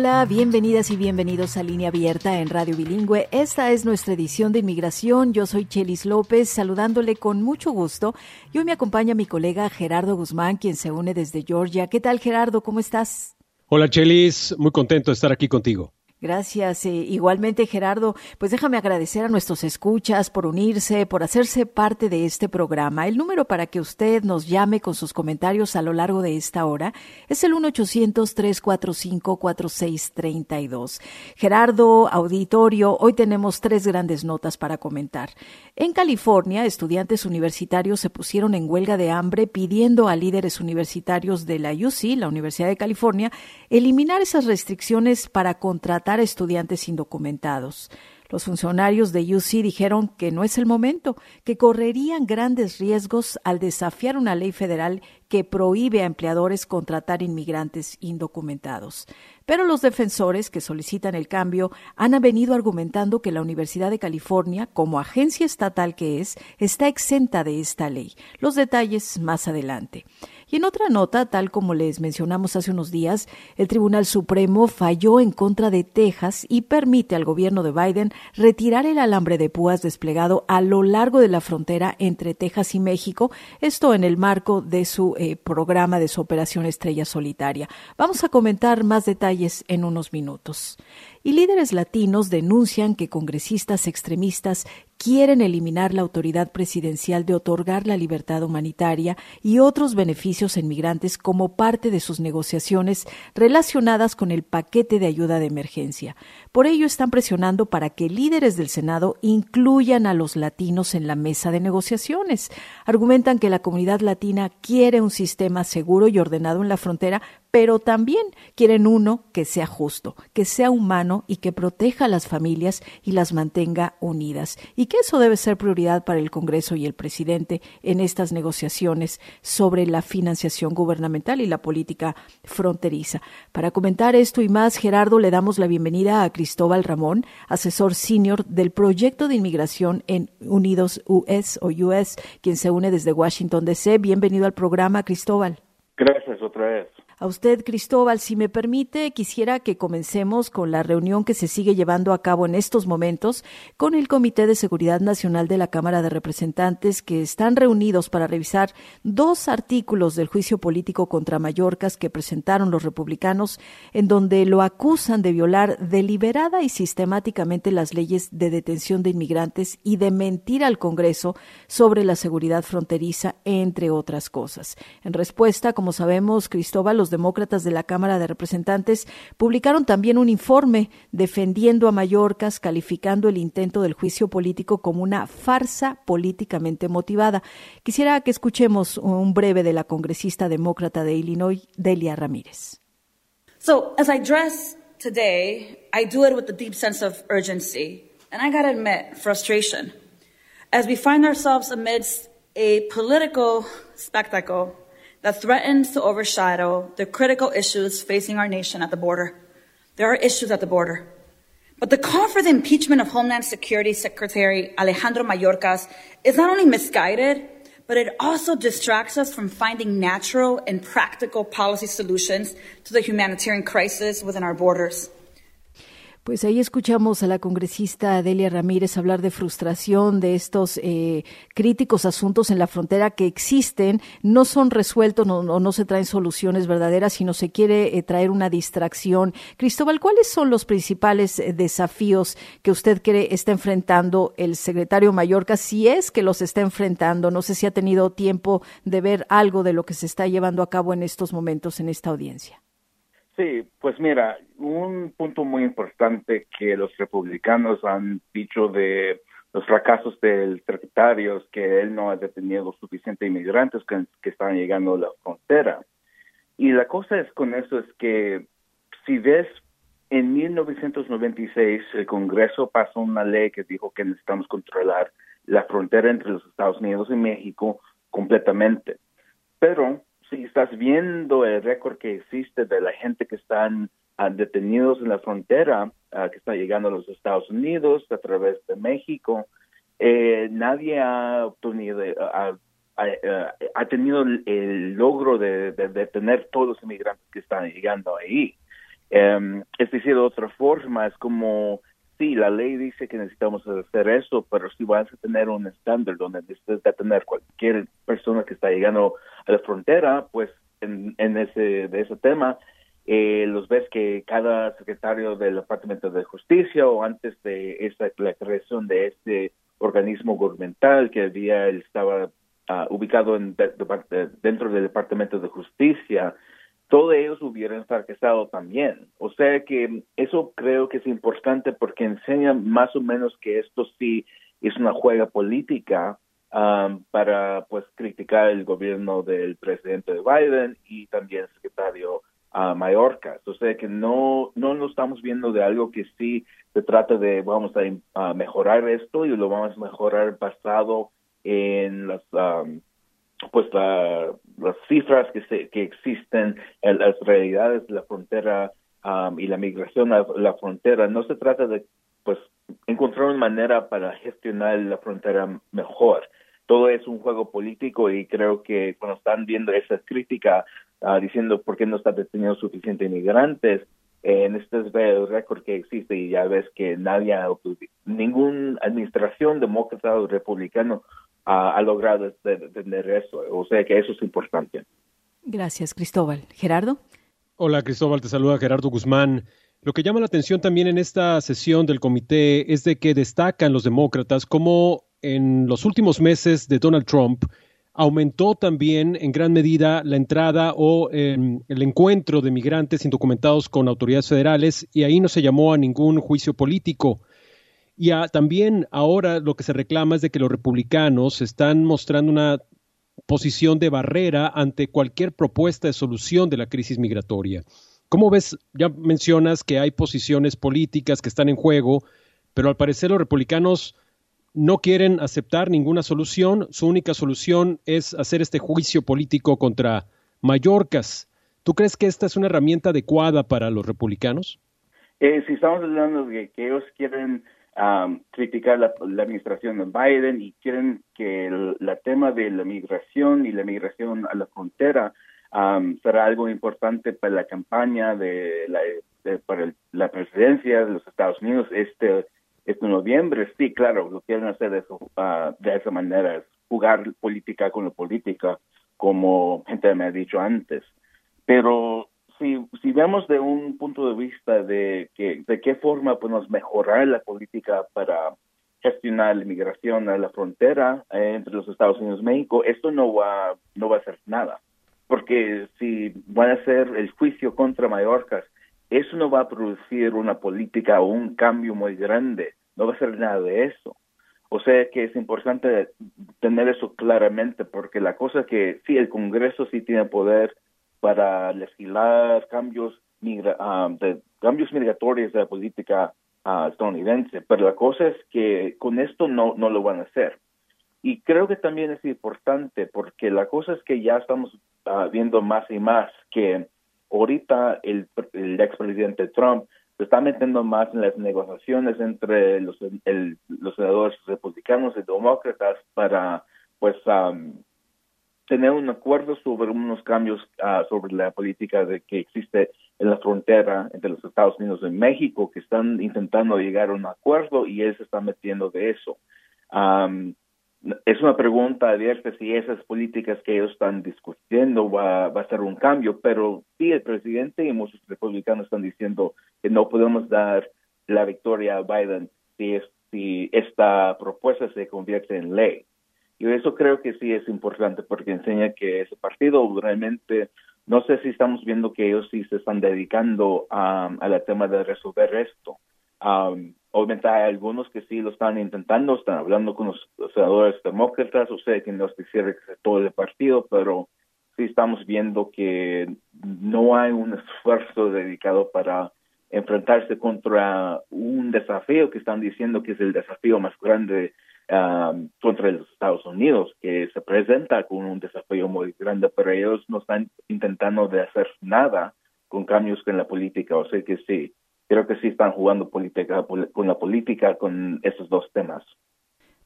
Hola, bienvenidas y bienvenidos a Línea Abierta en Radio Bilingüe. Esta es nuestra edición de inmigración. Yo soy Chelis López, saludándole con mucho gusto. Y hoy me acompaña mi colega Gerardo Guzmán, quien se une desde Georgia. ¿Qué tal, Gerardo? ¿Cómo estás? Hola, Chelis. Muy contento de estar aquí contigo. Gracias. Eh, igualmente, Gerardo, pues déjame agradecer a nuestros escuchas por unirse, por hacerse parte de este programa. El número para que usted nos llame con sus comentarios a lo largo de esta hora es el 1-800-345-4632. Gerardo, auditorio, hoy tenemos tres grandes notas para comentar. En California, estudiantes universitarios se pusieron en huelga de hambre pidiendo a líderes universitarios de la UC, la Universidad de California, eliminar esas restricciones para contratar estudiantes indocumentados. Los funcionarios de UC dijeron que no es el momento, que correrían grandes riesgos al desafiar una ley federal que prohíbe a empleadores contratar inmigrantes indocumentados. Pero los defensores que solicitan el cambio han venido argumentando que la Universidad de California, como agencia estatal que es, está exenta de esta ley. Los detalles más adelante. Y en otra nota, tal como les mencionamos hace unos días, el Tribunal Supremo falló en contra de Texas y permite al gobierno de Biden retirar el alambre de púas desplegado a lo largo de la frontera entre Texas y México, esto en el marco de su eh, programa de su Operación Estrella Solitaria. Vamos a comentar más detalles en unos minutos y líderes latinos denuncian que congresistas extremistas quieren eliminar la autoridad presidencial de otorgar la libertad humanitaria y otros beneficios en migrantes como parte de sus negociaciones relacionadas con el paquete de ayuda de emergencia. Por ello están presionando para que líderes del Senado incluyan a los latinos en la mesa de negociaciones. Argumentan que la comunidad latina quiere un sistema seguro y ordenado en la frontera, pero también quieren uno que sea justo, que sea humano y que proteja a las familias y las mantenga unidas. Y que eso debe ser prioridad para el Congreso y el presidente en estas negociaciones sobre la financiación gubernamental y la política fronteriza. Para comentar esto y más, Gerardo, le damos la bienvenida a Cristóbal Ramón, asesor senior del proyecto de inmigración en Unidos US o US, quien se une desde Washington DC. Bienvenido al programa, Cristóbal. Gracias otra vez. A usted, Cristóbal, si me permite, quisiera que comencemos con la reunión que se sigue llevando a cabo en estos momentos con el Comité de Seguridad Nacional de la Cámara de Representantes, que están reunidos para revisar dos artículos del juicio político contra Mallorcas que presentaron los republicanos, en donde lo acusan de violar deliberada y sistemáticamente las leyes de detención de inmigrantes y de mentir al Congreso sobre la seguridad fronteriza, entre otras cosas. En respuesta, como sabemos, Cristóbal, los demócratas de la Cámara de Representantes publicaron también un informe defendiendo a Mallorcas, calificando el intento del juicio político como una farsa políticamente motivada. Quisiera que escuchemos un breve de la congresista demócrata de Illinois, Delia Ramírez. So, as I dress today, I do it with a deep sense of urgency, and I gotta admit, frustration, as we find ourselves amidst a political spectacle that threatens to overshadow the critical issues facing our nation at the border. There are issues at the border. But the call for the impeachment of Homeland Security Secretary Alejandro Mayorkas is not only misguided, but it also distracts us from finding natural and practical policy solutions to the humanitarian crisis within our borders. Pues ahí escuchamos a la congresista Delia Ramírez hablar de frustración de estos eh, críticos asuntos en la frontera que existen, no son resueltos o no, se traen soluciones verdaderas, sino se quiere eh, traer una distracción. Cristóbal, ¿cuáles son los principales eh, desafíos que usted cree está enfrentando el secretario Mallorca, si es que los está enfrentando? No sé si ha tenido tiempo de ver algo de lo que se está llevando a cabo en estos momentos en esta audiencia. Sí, pues mira, un punto muy importante que los republicanos han dicho de los fracasos del secretario es que él no ha detenido suficientes inmigrantes que, que están llegando a la frontera. Y la cosa es con eso es que si ves en 1996 el Congreso pasó una ley que dijo que necesitamos controlar la frontera entre los Estados Unidos y México completamente. Pero si estás viendo el récord que existe de la gente que están uh, detenidos en la frontera, uh, que está llegando a los Estados Unidos a través de México, eh, nadie ha obtenido, ha, ha, tenido el, logro de, detener todos los inmigrantes que están llegando ahí. Um, es decir, de otra forma, es como sí, la ley dice que necesitamos hacer eso, pero si vas a tener un estándar donde necesitas detener cualquier persona que está llegando a la frontera, pues en, ese de ese tema, eh, los ves que cada secretario del Departamento de Justicia o antes de esta, la creación de este organismo gubernamental que había estaba ah, ubicado en, dentro del Departamento de Justicia, todos ellos hubieran fracasado también. O sea que eso creo que es importante porque enseña más o menos que esto sí es una juega política um, para pues criticar el gobierno del presidente Biden y también el secretario uh, Mallorca. O sea que no, no lo estamos viendo de algo que sí se trata de vamos a mejorar esto y lo vamos a mejorar basado en las um, pues las cifras que, se, que existen, en las realidades de la frontera um, y la migración a la frontera, no se trata de pues encontrar una manera para gestionar la frontera mejor. Todo es un juego político y creo que cuando están viendo esa crítica uh, diciendo por qué no está deteniendo suficientes inmigrantes, en este es el récord que existe y ya ves que nadie, ninguna administración demócrata o republicano ha, logrado tener eso. O sea que eso es importante. Gracias, Cristóbal. Gerardo. Hola, Cristóbal, te saluda Gerardo Guzmán. Lo que llama la atención también en esta sesión del comité es de que destacan los demócratas cómo en los últimos meses de Donald Trump aumentó también en gran medida la entrada o em, el encuentro de migrantes indocumentados con autoridades federales y ahí no se llamó a ningún juicio político. Y también ahora lo que se reclama es de que los republicanos están mostrando una posición de barrera ante cualquier propuesta de solución de la crisis migratoria. ¿Cómo ves? Ya mencionas que hay posiciones políticas que están en juego, pero al parecer los republicanos no quieren aceptar ninguna solución. Su única solución es hacer este juicio político contra Mallorcas. ¿Tú crees que esta es una herramienta adecuada para los republicanos? Eh, si estamos hablando de que ellos quieren criticar la, administración de Biden y quieren que el tema de la migración y la migración a la frontera será algo importante para la campaña de la, para la presidencia de los Estados Unidos este este noviembre. Sí, claro, lo quieren hacer de, eso, ah, de esa manera, jugar política con la política, como gente me ha dicho antes. Pero si, si vemos de un punto de vista de que de qué forma podemos mejorar la política para gestionar la inmigración a la frontera eh, entre los Estados Unidos y México, esto no va no va a hacer nada, porque si van a hacer el juicio contra Mallorca, eso no va a producir una política o un cambio muy grande, no va a ser nada de eso. O sea que es importante tener eso claramente, porque la cosa que sí, el Congreso sí tiene poder para legislar cambios, migra ah, de, cambios migratorios de la política uh, estadounidense, pero la cosa es que con esto no, no lo van a hacer. Y creo que también es importante porque la cosa es que ya estamos uh, viendo más y más que ahorita el, el expresidente Trump se está metiendo más en las negociaciones entre los, el, los senadores republicanos y demócratas para pues um, tener un acuerdo sobre unos cambios ah, sobre la política de que existe en la frontera entre los Estados Unidos y México, que están intentando llegar a un acuerdo y él se está metiendo de eso. es una pregunta abierta si esas políticas que ellos están discutiendo va, a ser un cambio, pero sí, el presidente y muchos republicanos están diciendo que no podemos dar la victoria a Biden si, si esta propuesta se convierte en ley. Y eso creo que sí es importante porque enseña que ese partido realmente, no sé si estamos viendo que ellos sí se están dedicando a, al tema de resolver esto. obviamente hay algunos que sí lo están intentando, están hablando con los, senadores demócratas, o sea, que no es decir todo el partido, pero sí estamos viendo que no hay un esfuerzo dedicado para enfrentarse contra un desafío que están diciendo que es el desafío más grande um, contra los Estados Unidos, que se presenta con un desafío muy grande, pero ellos no están intentando de hacer nada con cambios en la política. O sea que sí, creo que sí están jugando política con la política con esos dos temas.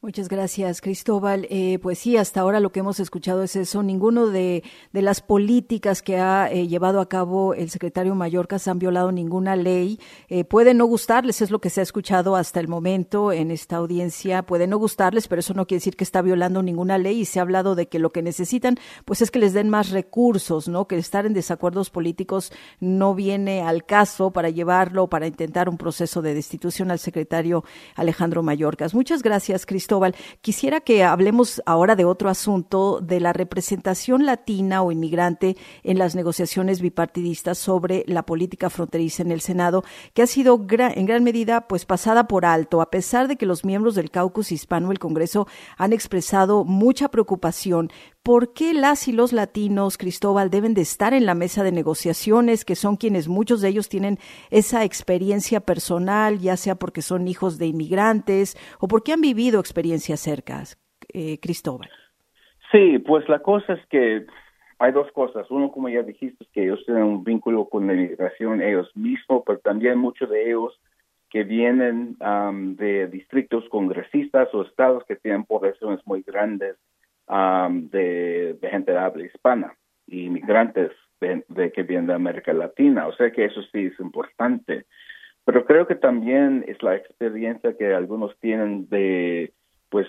Muchas gracias, Cristóbal. Eh, pues sí, hasta ahora lo que hemos escuchado es eso. Ninguno de, las políticas que ha eh, llevado a cabo el secretario Mallorcas han violado ninguna ley. Eh, puede no gustarles, es lo que se ha escuchado hasta el momento en esta audiencia. Puede no gustarles, pero eso no quiere decir que está violando ninguna ley. Y se ha hablado de que lo que necesitan, pues es que les den más recursos, ¿no? Que estar en desacuerdos políticos no viene al caso para llevarlo, para intentar un proceso de destitución al secretario Alejandro Mallorcas. Muchas gracias, Cristóbal. Quisiera que hablemos ahora de otro asunto, de la representación latina o inmigrante en las negociaciones bipartidistas sobre la política fronteriza en el Senado, que ha sido en gran medida pues pasada por alto, a pesar de que los miembros del caucus hispano del Congreso han expresado mucha preocupación ¿Por qué las y los latinos, Cristóbal, deben de estar en la mesa de negociaciones, que son quienes muchos de ellos tienen esa experiencia personal, ya sea porque son hijos de inmigrantes o porque han vivido experiencias cercas, eh, Cristóbal? Sí, pues la cosa es que hay dos cosas. Uno, como ya dijiste, que ellos tienen un vínculo con la inmigración ellos mismos, pero también muchos de ellos que vienen de distritos congresistas o estados que tienen poblaciones muy grandes de, gente de habla hispana y inmigrantes de, que vienen de América Latina. O sea que eso sí es importante. Pero creo que también es la experiencia que algunos tienen de, pues,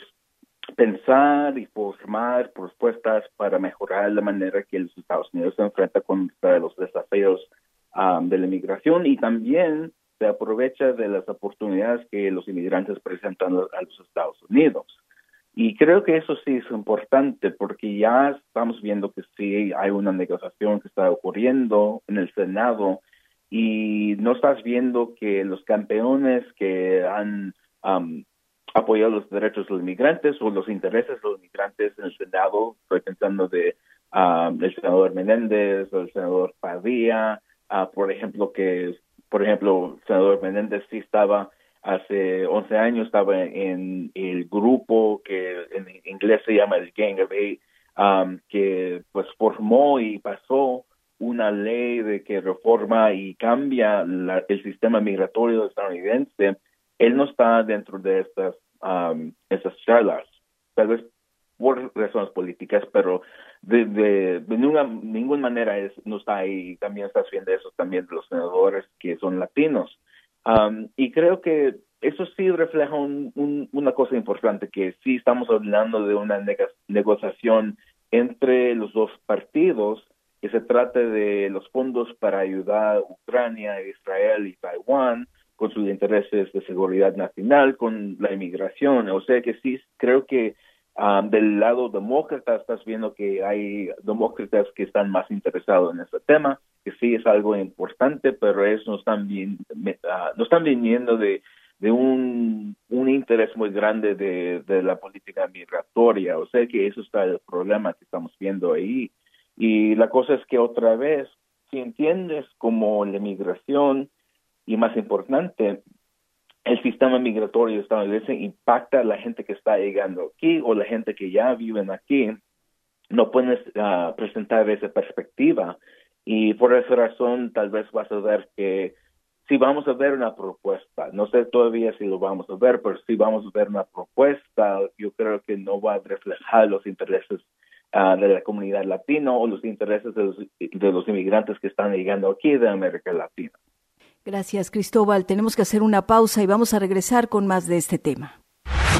pensar y formar propuestas para mejorar la manera que los Estados Unidos se enfrenta con los desafíos de la inmigración y también se aprovecha de las oportunidades que los inmigrantes presentan a los Estados Unidos. Y creo que eso sí es importante porque ya estamos viendo que sí hay una negociación que está ocurriendo en el Senado y no estás viendo que los campeones que han apoyado los derechos de los inmigrantes o los intereses de los inmigrantes en el Senado, estoy pensando de el senador Menéndez el senador Padilla, uh, por ejemplo, que por ejemplo el senador Menéndez sí estaba hace 11 años estaba en el grupo que en inglés se llama el Gang of Eight, um, que pues formó y pasó una ley de que reforma y cambia el sistema migratorio estadounidense, él no está dentro de estas, um, esas charlas, tal vez por razones políticas, pero de, de, ninguna, ninguna manera es, no está ahí. También está haciendo eso también de los senadores que son latinos. Um, y creo que eso sí refleja una cosa importante, que sí estamos hablando de una negociación entre los dos partidos, que se trate de los fondos para ayudar a Ucrania, Israel y Taiwán con sus intereses de seguridad nacional, con la inmigración. O sea que sí, creo que um, del lado demócrata estás viendo que hay demócratas que están más interesados en este tema que sí es algo importante, pero eso no están, bien, ah, no están viniendo de, de un, un interés muy grande de, de la política migratoria. O sea que eso está el problema que estamos viendo ahí. Y la cosa es que otra vez, si entiendes como la migración y más importante, el sistema migratorio estadounidense impacta a la gente que está llegando aquí o la gente que ya viven aquí, no puedes ah, presentar esa perspectiva. Y por esa razón tal vez vas a ver que si vamos a ver una propuesta, no sé todavía si lo vamos a ver, pero si vamos a ver una propuesta, yo creo que no va a reflejar los intereses ah, de la comunidad latina o los intereses de los, de los inmigrantes que están llegando aquí de América Latina. Gracias, Cristóbal. Tenemos que hacer una pausa y vamos a regresar con más de este tema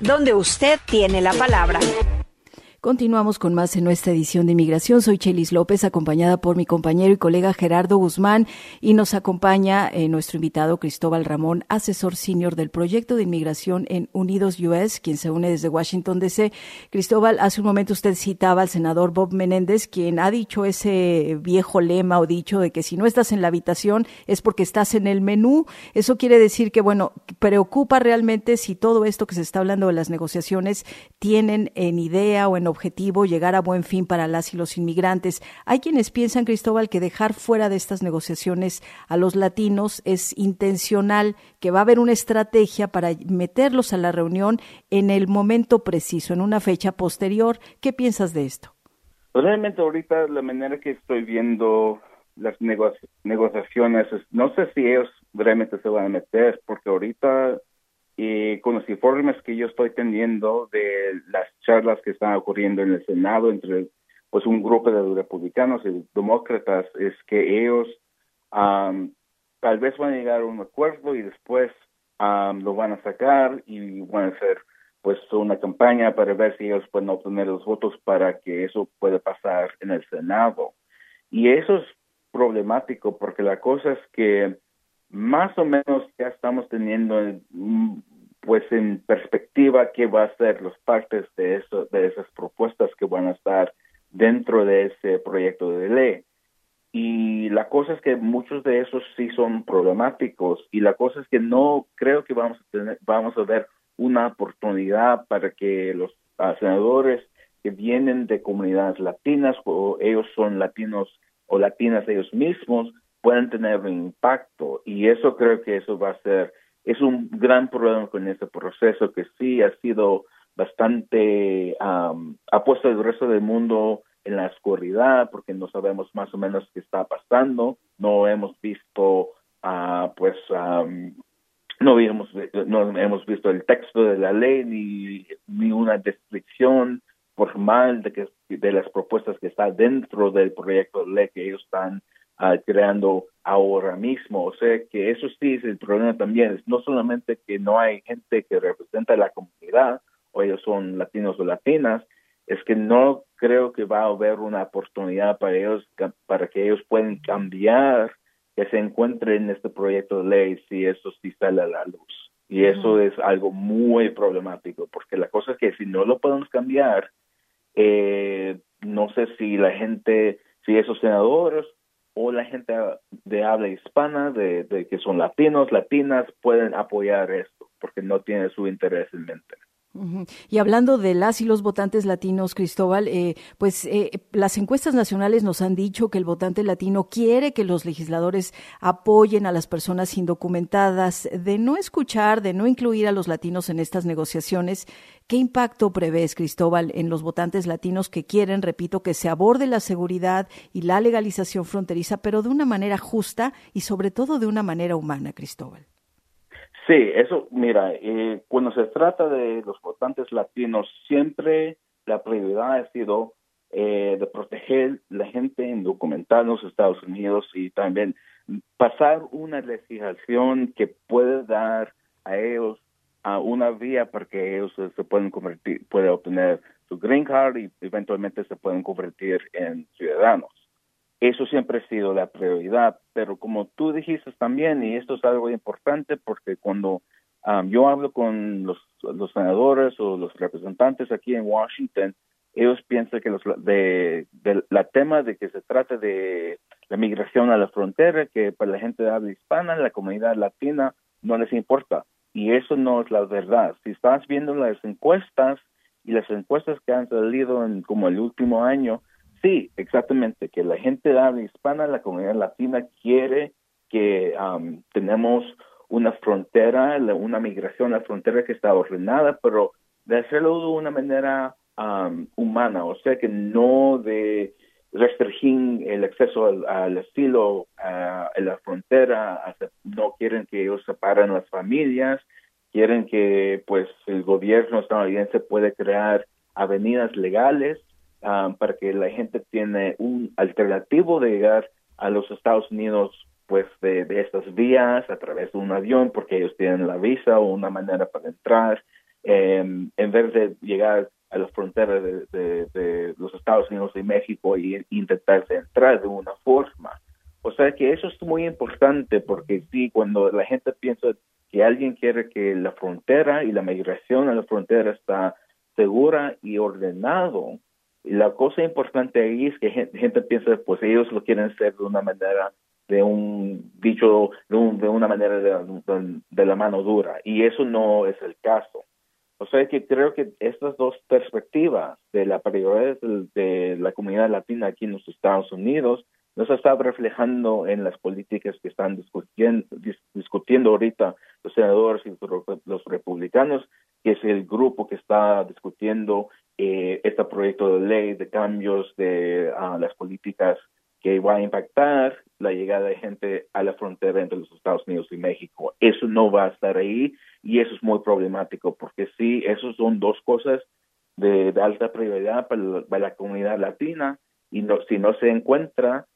Donde usted tiene la palabra. Continuamos con más en nuestra edición de Inmigración. Soy Chelis López, acompañada por mi compañero y colega Gerardo Guzmán, y nos acompaña eh, nuestro invitado Cristóbal Ramón, asesor senior del proyecto de inmigración en Unidos US, quien se une desde Washington DC. Cristóbal, hace un momento usted citaba al senador Bob Menéndez, quien ha dicho ese viejo lema o dicho de que si no estás en la habitación es porque estás en el menú. Eso quiere decir que, bueno, preocupa realmente si todo esto que se está hablando de las negociaciones tienen en idea o en objetivo llegar a buen fin para las y los inmigrantes. Hay quienes piensan, Cristóbal, que dejar fuera de estas negociaciones a los latinos es intencional, que va a haber una estrategia para meterlos a la reunión en el momento preciso, en una fecha posterior. ¿Qué piensas de esto? Pues realmente ahorita la manera que estoy viendo las negociaciones, no sé si ellos realmente se van a meter, porque ahorita y con los informes que yo estoy teniendo de las charlas que están ocurriendo en el Senado entre pues un grupo de republicanos y demócratas es que ellos tal vez van a llegar a un acuerdo y después lo van a sacar y van a hacer pues una campaña para ver si ellos pueden obtener los votos para que eso pueda pasar en el Senado. Y eso es problemático porque la cosa es que más o menos ya estamos teniendo pues en perspectiva qué va a ser los partes de eso de esas propuestas que van a estar dentro de ese proyecto de ley. Y la cosa es que muchos de esos sí son problemáticos y la cosa es que no creo que vamos a tener vamos a ver una oportunidad para que los senadores que vienen de comunidades latinas o ellos son latinos o latinas ellos mismos puedan tener un impacto. Y eso creo que eso va a ser es un gran problema con este proceso que sí ha sido bastante ha puesto el resto del mundo en la oscuridad porque no sabemos más o menos qué está pasando. No hemos visto uh, pues no hemos no hemos visto el texto de la ley ni ni una descripción formal de que de las propuestas que está dentro del proyecto de ley que ellos están uh, creando ahora mismo. O sea que eso sí es el problema también. Es no solamente que no hay gente que representa la comunidad, o ellos son latinos o latinas, es que no creo que va a haber una oportunidad para ellos, para que ellos puedan cambiar, que se encuentren en este proyecto de ley si eso sí sale a la luz. Y eso es algo muy problemático, porque la cosa es que si no lo podemos cambiar, eh, no sé si la gente, si esos senadores o la gente de habla hispana, de, que son latinos, latinas, pueden apoyar esto, porque no tiene su interés en mente. Y hablando de las y los votantes latinos, Cristóbal, eh, pues eh, las encuestas nacionales nos han dicho que el votante latino quiere que los legisladores apoyen a las personas indocumentadas. De no escuchar, de no incluir a los latinos en estas negociaciones, ¿qué impacto prevés, Cristóbal, en los votantes latinos que quieren, repito, que se aborde la seguridad y la legalización fronteriza, pero de una manera justa y sobre todo de una manera humana, Cristóbal? Sí, eso, mira, eh, cuando se trata de los votantes latinos, siempre la prioridad ha sido eh, de proteger la gente indocumentada en los Estados Unidos y también pasar una legislación que puede dar a ellos a una vía para que ellos se puedan convertir, pueden obtener su green card y eventualmente se pueden convertir en ciudadanos. Eso siempre ha sido la prioridad, pero como tú dijiste también, y esto es algo importante porque cuando um, yo hablo con los, los, senadores o los representantes aquí en Washington, ellos piensan que los, de, de, la tema de que se trata de la migración a la frontera, que para la gente de habla hispana, la comunidad latina, no les importa. Y eso no es la verdad. Si estás viendo las encuestas y las encuestas que han salido en como el último año, Sí, exactamente, que la gente de habla hispana, la comunidad latina quiere que tenemos una frontera, una migración a la frontera que está ordenada, pero de hacerlo de una manera humana, o sea que no de restringir el acceso al, al estilo en la frontera, no quieren que ellos separen las familias, quieren que pues el gobierno estadounidense puede crear avenidas legales Um, para que la gente tiene un alternativo de llegar a los Estados Unidos pues de, estas vías a través de un avión porque ellos tienen la visa o una manera para entrar em, en vez de llegar a la frontera de, los Estados Unidos y México y intentar entrar de una forma. O sea que eso es muy importante porque sí, cuando la gente piensa que alguien quiere que la frontera y la migración a la frontera está segura y ordenado, la cosa importante ahí es que gente, piensa, pues ellos lo quieren hacer de una manera de un dicho de, una manera de, la mano dura y eso no es el caso. O sea que creo que estas dos perspectivas de la prioridad de, la comunidad latina aquí en los Estados Unidos no se está reflejando en las políticas que están discutiendo, discutiendo ahorita los senadores y los republicanos, que es el grupo que está discutiendo eh, este proyecto de ley de cambios de ah, las políticas que va a impactar la llegada de gente a la frontera entre los Estados Unidos y México. Eso no va a estar ahí y eso es muy problemático porque sí, esos son dos cosas de, alta prioridad para la, comunidad latina y no, si no se encuentra,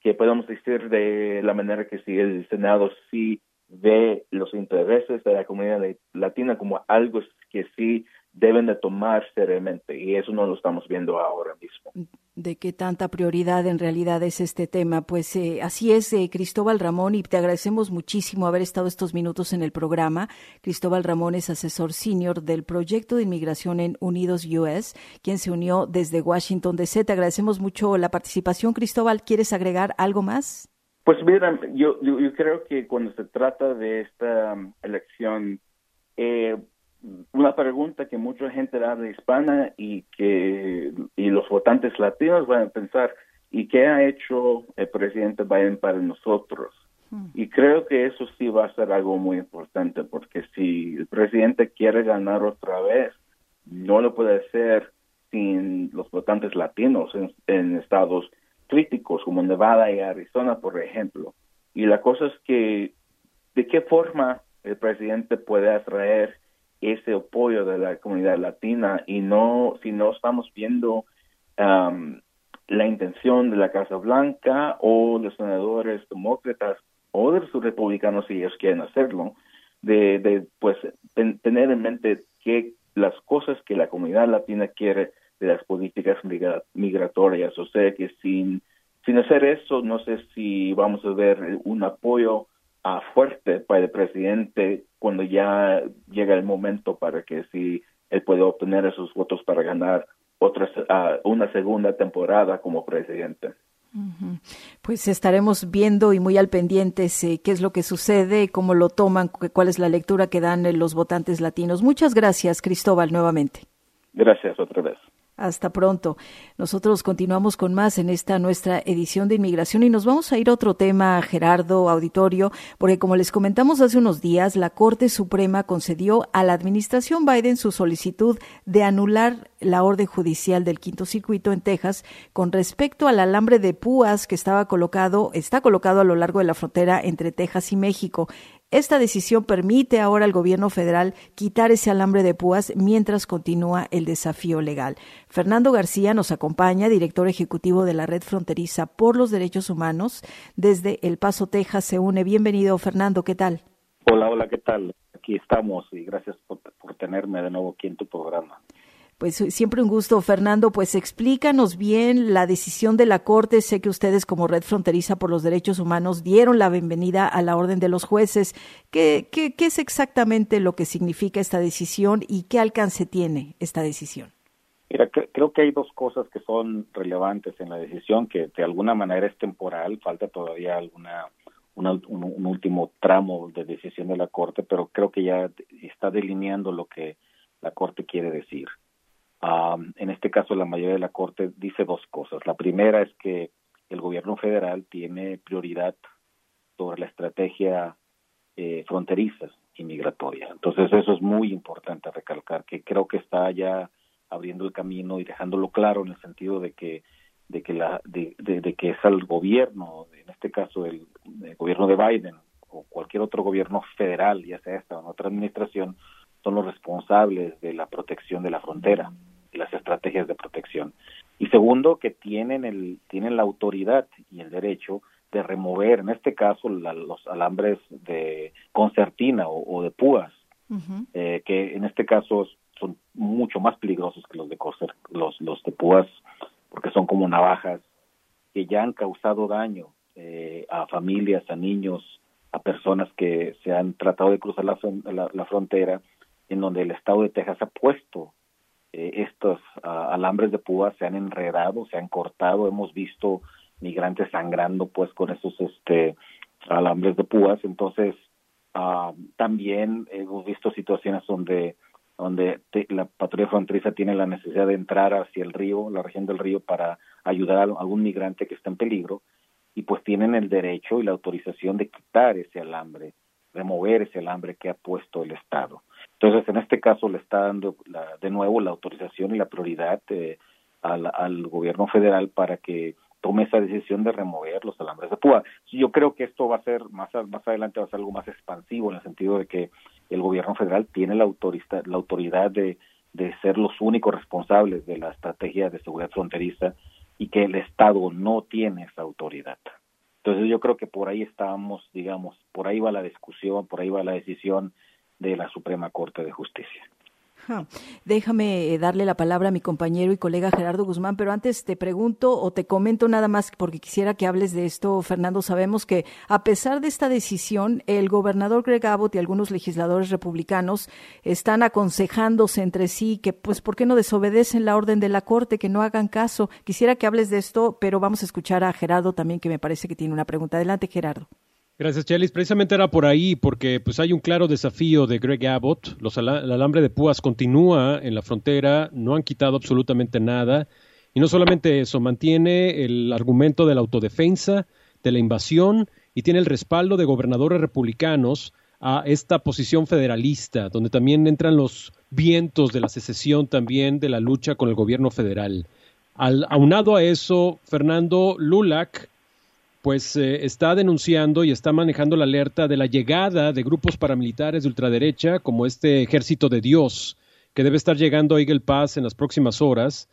que podemos decir de la manera que si el Senado sí ve los intereses de la comunidad latina como algo que sí deben de tomar seriamente y eso no lo estamos viendo ahora mismo. De qué tanta prioridad en realidad es este tema. Pues eh, así es, eh, Cristóbal Ramón, y te agradecemos muchísimo haber estado estos minutos en el programa. Cristóbal Ramón es asesor senior del proyecto de inmigración en Unidos US, quien se unió desde Washington DC. Te agradecemos mucho la participación. Cristóbal, ¿quieres agregar algo más? Pues mira, yo, yo, creo que cuando se trata de esta um, elección, eh, una pregunta que mucha gente habla hispana y que y los votantes latinos van a pensar y qué ha hecho el presidente Biden para nosotros hmm. y creo que eso sí va a ser algo muy importante porque si el presidente quiere ganar otra vez no lo puede hacer sin los votantes latinos en estados críticos como Nevada y Arizona por ejemplo y la cosa es que de qué forma el presidente puede atraer ese apoyo de la comunidad latina y no si no estamos viendo la intención de la Casa Blanca o los senadores demócratas o de los republicanos si ellos quieren hacerlo de, de pues tener en mente que las cosas que la comunidad latina quiere de las políticas migratorias. O sea que sin sin hacer eso no sé si vamos a ver un apoyo fuerte para el presidente cuando ya llega el momento para que si él puede obtener esos votos para ganar otra una segunda temporada como presidente. Pues estaremos viendo y muy al pendiente eh, qué es lo que sucede, cómo lo toman, cuál es la lectura que dan eh, los votantes latinos. Muchas gracias, Cristóbal, nuevamente. Gracias otra vez. Hasta pronto. Nosotros continuamos con más en esta nuestra edición de inmigración y nos vamos a ir a otro tema, Gerardo, auditorio, porque como les comentamos hace unos días, la Corte Suprema concedió a la administración Biden su solicitud de anular la orden judicial del Quinto Circuito en Texas con respecto al alambre de púas que estaba colocado, está colocado a lo largo de la frontera entre Texas y México. Esta decisión permite ahora al gobierno federal quitar ese alambre de púas mientras continúa el desafío legal. Fernando García nos acompaña, director ejecutivo de la Red Fronteriza por los Derechos Humanos. Desde El Paso, Texas, se une. Bienvenido, Fernando. ¿Qué tal? Hola, hola, ¿qué tal? Aquí estamos y gracias por, tenerme de nuevo aquí en tu programa. Pues siempre un gusto, Fernando. Pues explícanos bien la decisión de la Corte. Sé que ustedes como Red Fronteriza por los Derechos Humanos dieron la bienvenida a la orden de los jueces. ¿Qué, qué, qué es exactamente lo que significa esta decisión y qué alcance tiene esta decisión? Mira, creo que hay dos cosas que son relevantes en la decisión, que de alguna manera es temporal, falta todavía alguna un, un, último tramo de decisión de la Corte, pero creo que ya está delineando lo que la Corte quiere decir en este caso, la mayoría de la Corte dice dos cosas. La primera es que el gobierno federal tiene prioridad sobre la estrategia eh, fronteriza y migratoria. Entonces, eso es muy importante recalcar, que creo que está ya abriendo el camino y dejándolo claro en el sentido de que de que la de, que es el gobierno en este caso el, el, gobierno de Biden o cualquier otro gobierno federal ya sea esta o en otra administración son los responsables de la protección de la frontera las estrategias de protección. Y segundo, que tienen, el, tienen la autoridad y el derecho de remover, en este caso, los alambres de concertina o, de púas, eh, que en este caso son mucho más peligrosos que los de coser, los, los de púas, porque son como navajas que ya han causado daño eh, a familias, a niños, a personas que se han tratado de cruzar la, la, frontera, en donde el estado de Texas ha puesto eh, estos alambres de púas, se han enredado, se han cortado, hemos visto migrantes sangrando pues con esos este alambres de púas, entonces ah, también hemos visto situaciones donde la patrulla fronteriza tiene la necesidad de entrar hacia el río, la región del río, para ayudar a algún migrante que está en peligro, y pues tienen el derecho y la autorización de quitar ese alambre, remover ese alambre que ha puesto el Estado. Entonces, en este caso le está dando de nuevo la autorización y la prioridad eh, al, al gobierno federal para que tome esa decisión de remover los alambres de púa. Yo creo que esto va a ser más adelante va a ser algo más expansivo en el sentido de que el gobierno federal tiene la autoridad la autoridad de ser los únicos responsables de la estrategia de seguridad fronteriza y que el Estado no tiene esa autoridad. Entonces yo creo que por ahí estábamos, digamos, por ahí va la discusión, por ahí va la decisión de la Suprema Corte de Justicia. Déjame eh, darle la palabra a mi compañero y colega Gerardo Guzmán, pero antes te pregunto o te comento nada más porque quisiera que hables de esto, Fernando. Sabemos que a pesar de esta decisión, el gobernador Greg Abbott y algunos legisladores republicanos están aconsejándose entre sí que, pues, ¿por qué no desobedecen la orden de la Corte, que no hagan caso? Quisiera que hables de esto, pero vamos a escuchar a Gerardo también, que me parece que tiene una pregunta. Adelante, Gerardo. Gracias, Chelis. Precisamente era por ahí, porque pues hay un claro desafío de Greg Abbott. Los el alambre de púas continúa en la frontera, no han quitado absolutamente nada. Y no solamente eso, mantiene el argumento de la autodefensa, de la invasión, y tiene el respaldo de gobernadores republicanos a esta posición federalista, donde también entran los vientos de la secesión también de la lucha con el gobierno federal. Al, aunado a eso, Fernando Lulac, pues eh, está denunciando y está manejando la alerta de la llegada de grupos paramilitares de ultraderecha, como este Ejército de Dios, que debe estar llegando a Eagle Pass en las próximas horas.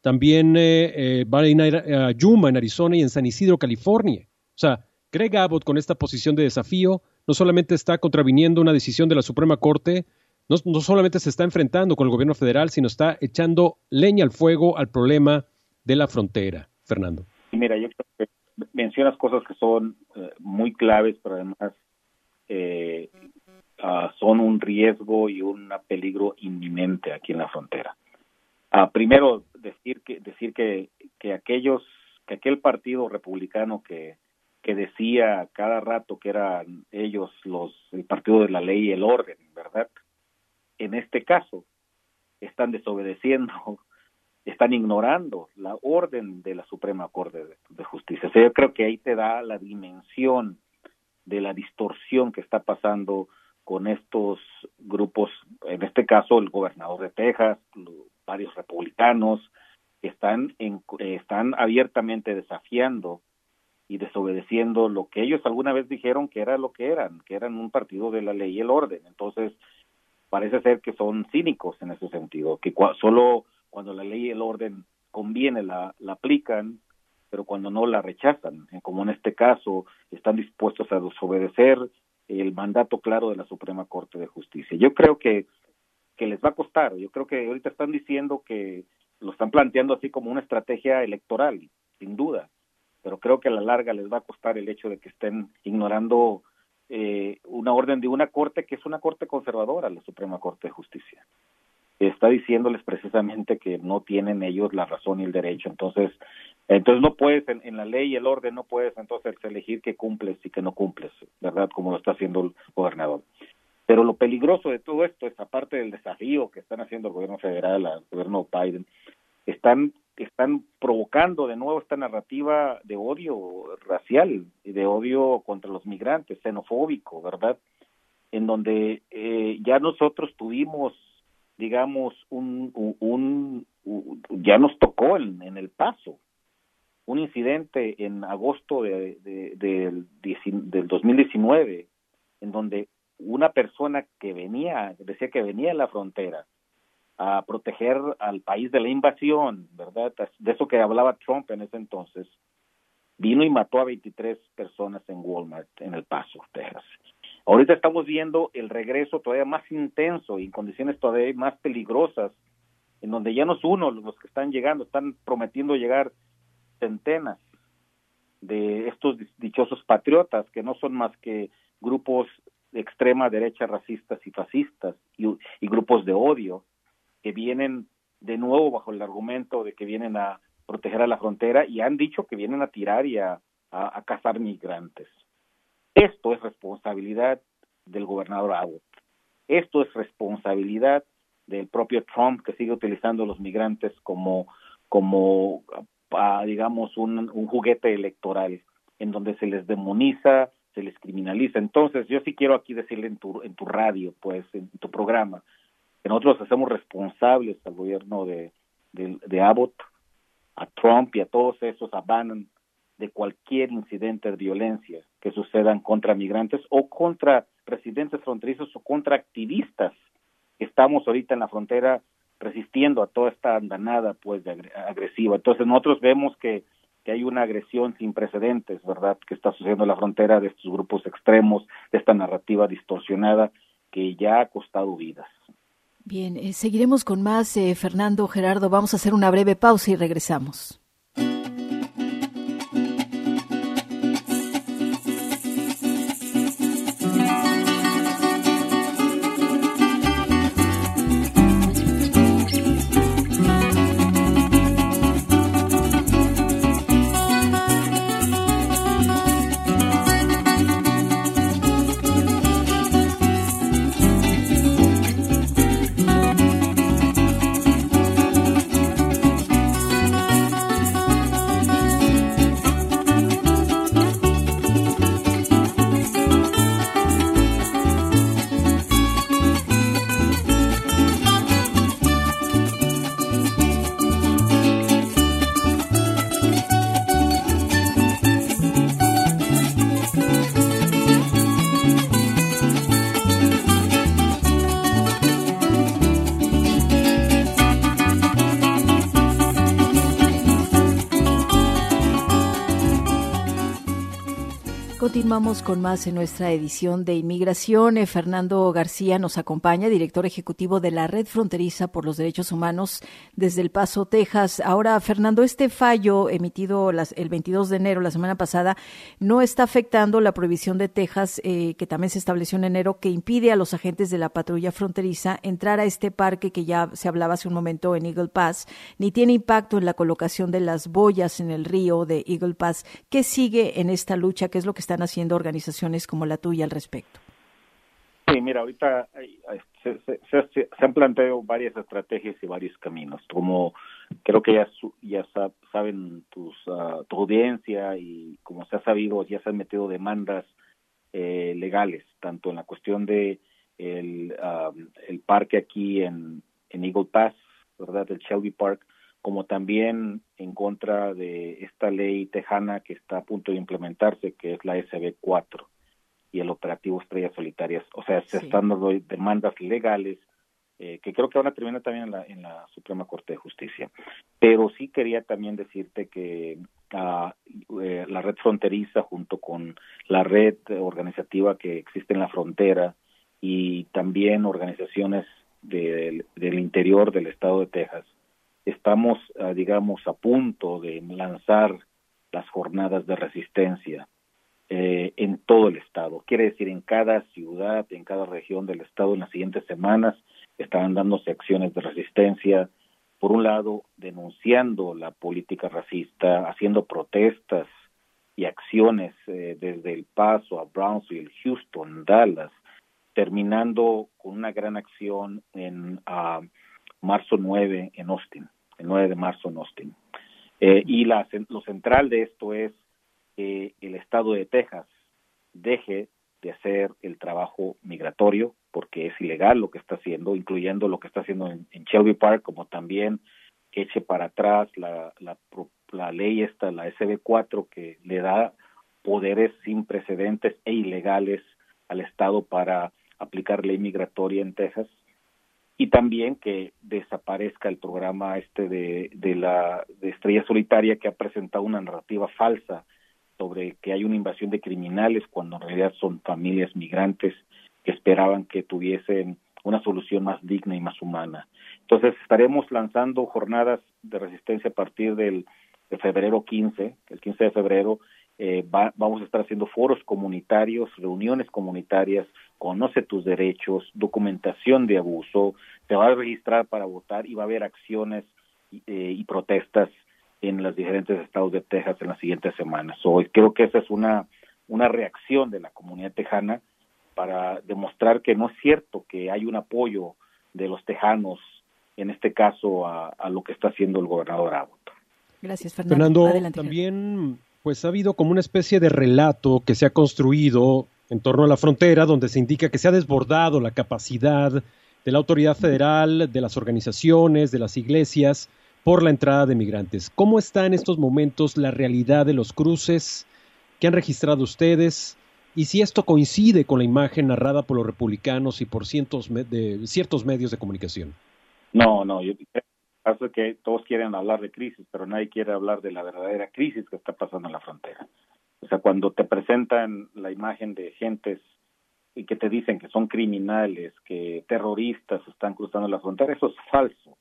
También eh, eh, a ir a Yuma, en Arizona, y en San Isidro, California. O sea, Greg Abbott, con esta posición de desafío, no solamente está contraviniendo una decisión de la Suprema Corte, no, solamente se está enfrentando con el gobierno federal, sino está echando leña al fuego al problema de la frontera. Fernando. Mira, yo mencionas cosas que son eh, muy claves, pero además eh, uh, son un riesgo y un peligro inminente aquí en la frontera. Uh, primero, decir que decir que, que aquellos que aquel partido republicano que que decía cada rato que eran ellos los el partido de la ley y el orden, ¿verdad? En este caso están desobedeciendo están ignorando la orden de la Suprema Corte de, Justicia. yo creo que ahí te da la dimensión de la distorsión que está pasando con estos grupos, en este caso el gobernador de Texas, varios republicanos, que están, en, están abiertamente desafiando y desobedeciendo lo que ellos alguna vez dijeron que era lo que eran, que eran un partido de la ley y el orden. Entonces, parece ser que son cínicos en ese sentido, que solo cuando la ley y el orden conviene la, la aplican, pero cuando no la rechazan, eh, como en este caso están dispuestos a desobedecer el mandato claro de la Suprema Corte de Justicia. Yo creo que, les va a costar, yo creo que ahorita están diciendo que lo están planteando así como una estrategia electoral, sin duda, pero creo que a la larga les va a costar el hecho de que estén ignorando eh, una orden de una corte que es una corte conservadora, la Suprema Corte de Justicia está diciéndoles precisamente que no tienen ellos la razón y el derecho. Entonces, entonces no puedes, en, la ley y el orden, no puedes entonces elegir qué cumples y qué no cumples, ¿verdad? Como lo está haciendo el gobernador. Pero lo peligroso de todo esto es, aparte del desafío que están haciendo el gobierno federal, el gobierno Biden, están, están provocando de nuevo esta narrativa de odio racial y de odio contra los migrantes, xenofóbico, ¿verdad? En donde eh, ya nosotros tuvimos digamos, un, un, ya nos tocó en, en, el paso un incidente en agosto de, de, del, del 2019 en donde una persona que venía, decía que venía a la frontera a proteger al país de la invasión, ¿verdad? De eso que hablaba Trump en ese entonces, vino y mató a 23 personas en Walmart, en El Paso, Texas. Ahorita estamos viendo el regreso todavía más intenso y en condiciones todavía más peligrosas, en donde ya no es uno los que están llegando, están prometiendo llegar centenas de estos dichosos patriotas, que no son más que grupos de extrema derecha, racistas y fascistas, y, grupos de odio, que vienen de nuevo bajo el argumento de que vienen a proteger a la frontera y han dicho que vienen a tirar y a, a cazar migrantes. Esto es responsabilidad del gobernador Abbott. Esto es responsabilidad del propio Trump que sigue utilizando a los migrantes como, como uh, digamos, un, un juguete electoral en donde se les demoniza, se les criminaliza. Entonces, yo sí quiero aquí decirle en tu, en tu radio, pues, en tu programa, que nosotros hacemos responsables al gobierno de, de, de Abbott, a Trump y a todos esos, a Bannon, de cualquier incidente de violencia que sucedan contra migrantes o contra residentes fronterizos o contra activistas que estamos ahorita en la frontera resistiendo a toda esta andanada pues de agresiva. Entonces nosotros vemos que, que hay una agresión sin precedentes, ¿verdad?, que está sucediendo en la frontera de estos grupos extremos, de esta narrativa distorsionada que ya ha costado vidas. Bien, eh, seguiremos con más, eh, Fernando Gerardo. Vamos a hacer una breve pausa y regresamos. Continuamos con más en nuestra edición de inmigración. Eh, Fernando García nos acompaña, director ejecutivo de la Red Fronteriza por los Derechos Humanos desde El Paso, Texas. Ahora, Fernando, este fallo emitido las, el 22 de enero, la semana pasada, no está afectando la prohibición de Texas, eh, que también se estableció en enero, que impide a los agentes de la patrulla fronteriza entrar a este parque que ya se hablaba hace un momento en Eagle Pass, ni tiene impacto en la colocación de las boyas en el río de Eagle Pass. ¿Qué sigue en esta lucha? ¿Qué es lo que están haciendo? Organizaciones como la tuya al respecto? Sí, mira, ahorita se, han planteado varias estrategias y varios caminos. Como creo que ya, ya saben tus, uh, tu audiencia y como se ha sabido, ya se han metido demandas eh, legales, tanto en la cuestión de el, um, el parque aquí en, en Eagle Pass, ¿verdad? El Shelby Park, como también en contra de esta ley tejana que está a punto de implementarse, que es la SB4 y el operativo Estrellas Solitarias. O sea, se están dando demandas legales eh, que creo que van a terminar también en la, en la Suprema Corte de Justicia. Pero sí quería también decirte que uh, eh, la red fronteriza junto con la red organizativa que existe en la frontera y también organizaciones de, del interior del estado de Texas estamos, uh, digamos, a punto de lanzar las jornadas de resistencia eh, en todo el estado. Quiere decir, en cada ciudad, en cada región del estado, en las siguientes semanas estarán dándose acciones de resistencia, por un lado, denunciando la política racista, haciendo protestas y acciones eh, desde El Paso a Brownsville, Houston, Dallas, terminando con una gran acción en uh, marzo 9 en Austin el 9 de marzo en Austin. Eh, y la, lo central de esto es que el estado de Texas deje de hacer el trabajo migratorio, porque es ilegal lo que está haciendo, incluyendo lo que está haciendo en, Shelby Park, como también eche para atrás la, la, la ley esta, la SB4, que le da poderes sin precedentes e ilegales al Estado para aplicar ley migratoria en Texas y también que desaparezca el programa este de, de la de Estrella Solitaria que ha presentado una narrativa falsa sobre que hay una invasión de criminales cuando en realidad son familias migrantes que esperaban que tuviesen una solución más digna y más humana. Entonces estaremos lanzando jornadas de resistencia a partir del de febrero 15, el 15 de febrero, eh, vamos a estar haciendo foros comunitarios, reuniones comunitarias, conoce tus derechos, documentación de abuso, te va a registrar para votar y va a haber acciones eh, y protestas en los diferentes estados de Texas en las siguientes semanas. Hoy creo que esa es una, una reacción de la comunidad tejana para demostrar que no es cierto que hay un apoyo de los tejanos, en este caso, a, lo que está haciendo el gobernador Abbott. Gracias, Fernando. Fernando, también pues ha habido como una especie de relato que se ha construido en torno a la frontera, donde se indica que se ha desbordado la capacidad de la autoridad federal, de las organizaciones, de las iglesias, por la entrada de migrantes. ¿Cómo está en estos momentos la realidad de los cruces que han registrado ustedes? Y si esto coincide con la imagen narrada por los republicanos y por cientos de, ciertos medios de comunicación. No, no, yo creo que todos quieren hablar de crisis, pero nadie quiere hablar de la verdadera crisis que está pasando en la frontera. O sea, cuando te presentan la imagen de gentes y que te dicen que son criminales, que terroristas están cruzando la frontera, eso es falso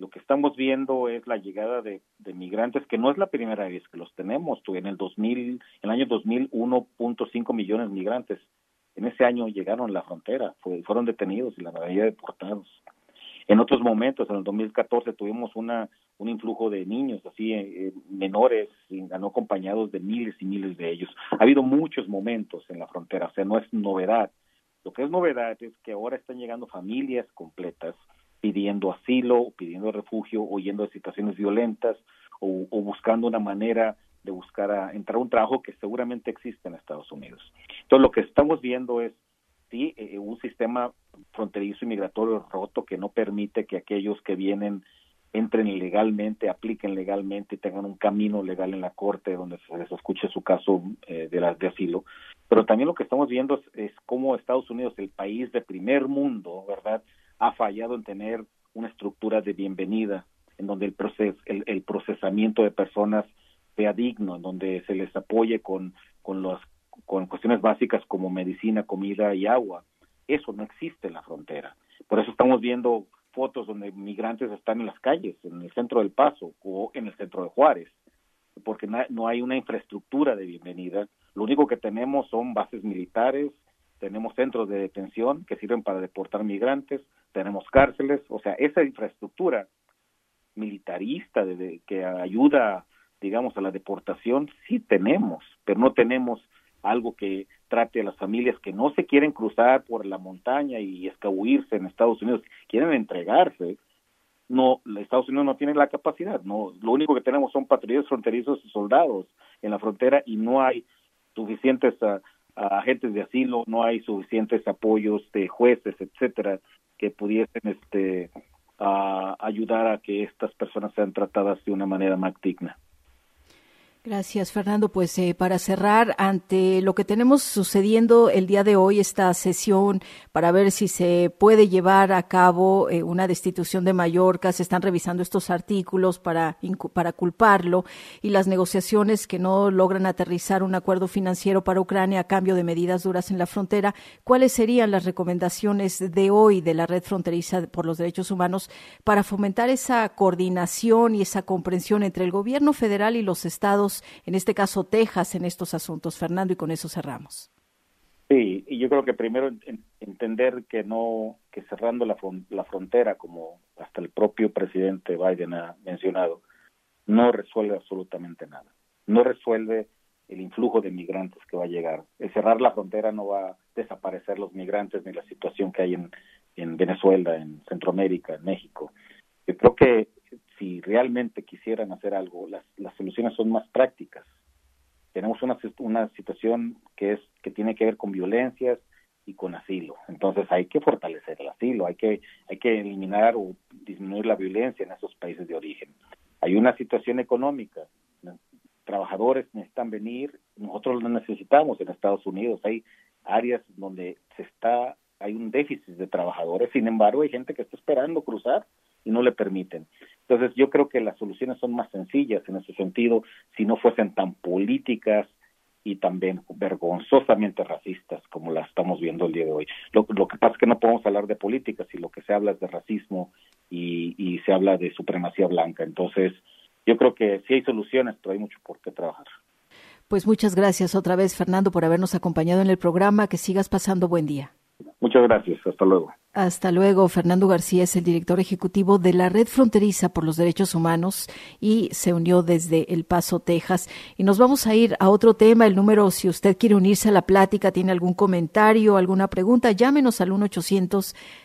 lo que estamos viendo es la llegada de, migrantes, que no es la primera vez que los tenemos. En el 2000, en el año 2000, 1.5 millones de migrantes. En ese año llegaron a la frontera, fueron detenidos y la mayoría deportados. En otros momentos, en el 2014, tuvimos una, un influjo de niños, así, eh, eh, menores, no acompañados de miles y miles de ellos. Ha habido muchos momentos en la frontera, o sea, no es novedad. Lo que es novedad es que ahora están llegando familias completas, pidiendo asilo, pidiendo refugio, o yendo de situaciones violentas, o, buscando una manera de buscar a, entrar a un trabajo que seguramente existe en Estados Unidos. Entonces, lo que estamos viendo es, sí, eh, un sistema fronterizo y migratorio roto que no permite que aquellos que vienen entren legalmente, apliquen legalmente tengan un camino legal en la corte donde se les escuche su caso eh, de, de asilo. Pero también lo que estamos viendo es, es cómo Estados Unidos, el país de primer mundo, ¿verdad?, ha fallado en tener una estructura de bienvenida, en donde el, proces, el, procesamiento de personas sea digno, en donde se les apoye con, con, los, con cuestiones básicas como medicina, comida y agua. Eso no existe en la frontera. Por eso estamos viendo fotos donde migrantes están en las calles, en el centro del Paso o en el centro de Juárez, porque no hay una infraestructura de bienvenida. Lo único que tenemos son bases militares, tenemos centros de detención que sirven para deportar migrantes, tenemos cárceles, o sea, esa infraestructura militarista de, que ayuda, digamos, a la deportación, sí tenemos, pero no tenemos algo que trate a las familias que no se quieren cruzar por la montaña y escabuirse en Estados Unidos, quieren entregarse. No, Estados Unidos no tiene la capacidad, no, lo único que tenemos son patrulleros fronterizos y soldados en la frontera y no hay suficientes uh, agentes de asilo, no hay suficientes apoyos de jueces, etcétera, que pudiesen este ayudar a que estas personas sean tratadas de una manera más digna. Gracias, Fernando. Pues eh, para cerrar, ante lo que tenemos sucediendo el día de hoy, esta sesión para ver si se puede llevar a cabo eh, una destitución de Mallorca, se están revisando estos artículos para, para culparlo y las negociaciones que no logran aterrizar un acuerdo financiero para Ucrania a cambio de medidas duras en la frontera. ¿Cuáles serían las recomendaciones de hoy de la Red Fronteriza por los Derechos Humanos para fomentar esa coordinación y esa comprensión entre el gobierno federal y los estados? En este caso Texas, en estos asuntos. Fernando, y con eso cerramos. Sí, y yo creo que primero entender que no, que cerrando la, la frontera, como hasta el propio presidente Biden ha mencionado, no resuelve absolutamente nada. No resuelve el influjo de migrantes que va a llegar. El cerrar la frontera no va a desaparecer los migrantes ni la situación que hay en, en Venezuela, en Centroamérica, en México. Yo creo que si realmente quisieran hacer algo, las, las soluciones son más prácticas. Tenemos una, una situación que es que tiene que ver con violencias y con asilo. Entonces hay que fortalecer el asilo, hay que hay que eliminar o disminuir la violencia en esos países de origen. Hay una situación económica. Trabajadores necesitan venir, nosotros lo necesitamos en Estados Unidos. Hay áreas donde se está hay un déficit de trabajadores, sin embargo, hay gente que está esperando cruzar y no le permiten. Entonces yo creo que las soluciones son más sencillas en ese sentido si no fuesen tan políticas y también vergonzosamente racistas como las estamos viendo el día de hoy. Lo, que pasa es que no podemos hablar de política si lo que se habla es de racismo y, y se habla de supremacía blanca. Entonces yo creo que sí hay soluciones, pero hay mucho por qué trabajar. Pues muchas gracias otra vez, Fernando, por habernos acompañado en el programa. Que sigas pasando buen día. Muchas gracias. Hasta luego. Hasta luego. Fernando García es el director ejecutivo de la Red Fronteriza por los Derechos Humanos y se unió desde El Paso, Texas. Y nos vamos a ir a otro tema. El número, si usted quiere unirse a la plática, tiene algún comentario, alguna pregunta, llámenos al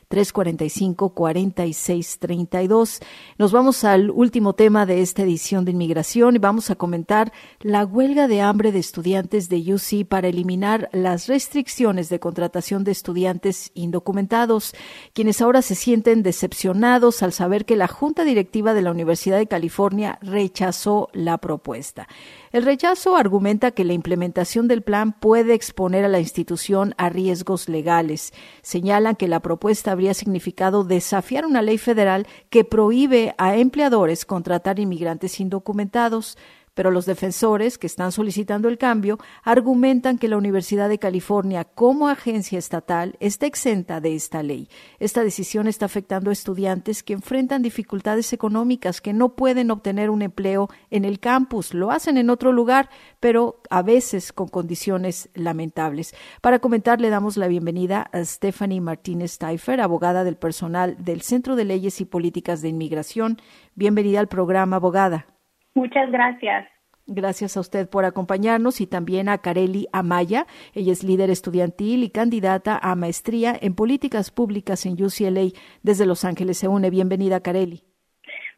1-800-345-4632. Nos vamos al último tema de esta edición de inmigración y vamos a comentar la huelga de hambre de estudiantes de UC para eliminar las restricciones de contratación de estudiantes indocumentados quienes ahora se sienten decepcionados al saber que la Junta Directiva de la Universidad de California rechazó la propuesta. El rechazo argumenta que la implementación del plan puede exponer a la institución a riesgos legales. Señalan que la propuesta habría significado desafiar una ley federal que prohíbe a empleadores contratar inmigrantes indocumentados pero los defensores que están solicitando el cambio argumentan que la Universidad de California como agencia estatal está exenta de esta ley. Esta decisión está afectando a estudiantes que enfrentan dificultades económicas, que no pueden obtener un empleo en el campus, lo hacen en otro lugar, pero a veces con condiciones lamentables. Para comentar, le damos la bienvenida a Stephanie Martínez Taifer, abogada del personal del Centro de Leyes y Políticas de Inmigración. Bienvenida al programa, abogada. Muchas gracias. Gracias a usted por acompañarnos y también a Kareli Amaya. Ella es líder estudiantil y candidata a maestría en políticas públicas en UCLA desde Los Ángeles. Se une. Bienvenida, Kareli.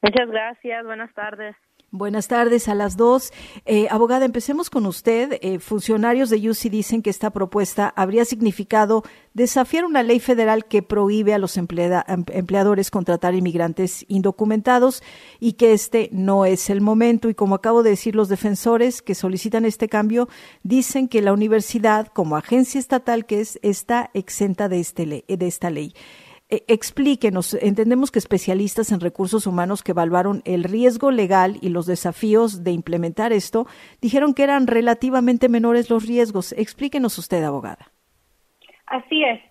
Muchas gracias. Buenas tardes. Buenas tardes a las dos. Eh, abogada, empecemos con usted. Eh, funcionarios de UC dicen que esta propuesta habría significado desafiar una ley federal que prohíbe a los empleadores contratar inmigrantes indocumentados y que este no es el momento. Y como acabo de decir, los defensores que solicitan este cambio dicen que la universidad, como agencia estatal que es, está exenta de, este de esta ley. Eh, explíquenos, entendemos que especialistas en recursos humanos que evaluaron el riesgo legal y los desafíos de implementar esto dijeron que eran relativamente menores los riesgos. Explíquenos usted, abogada. Así es.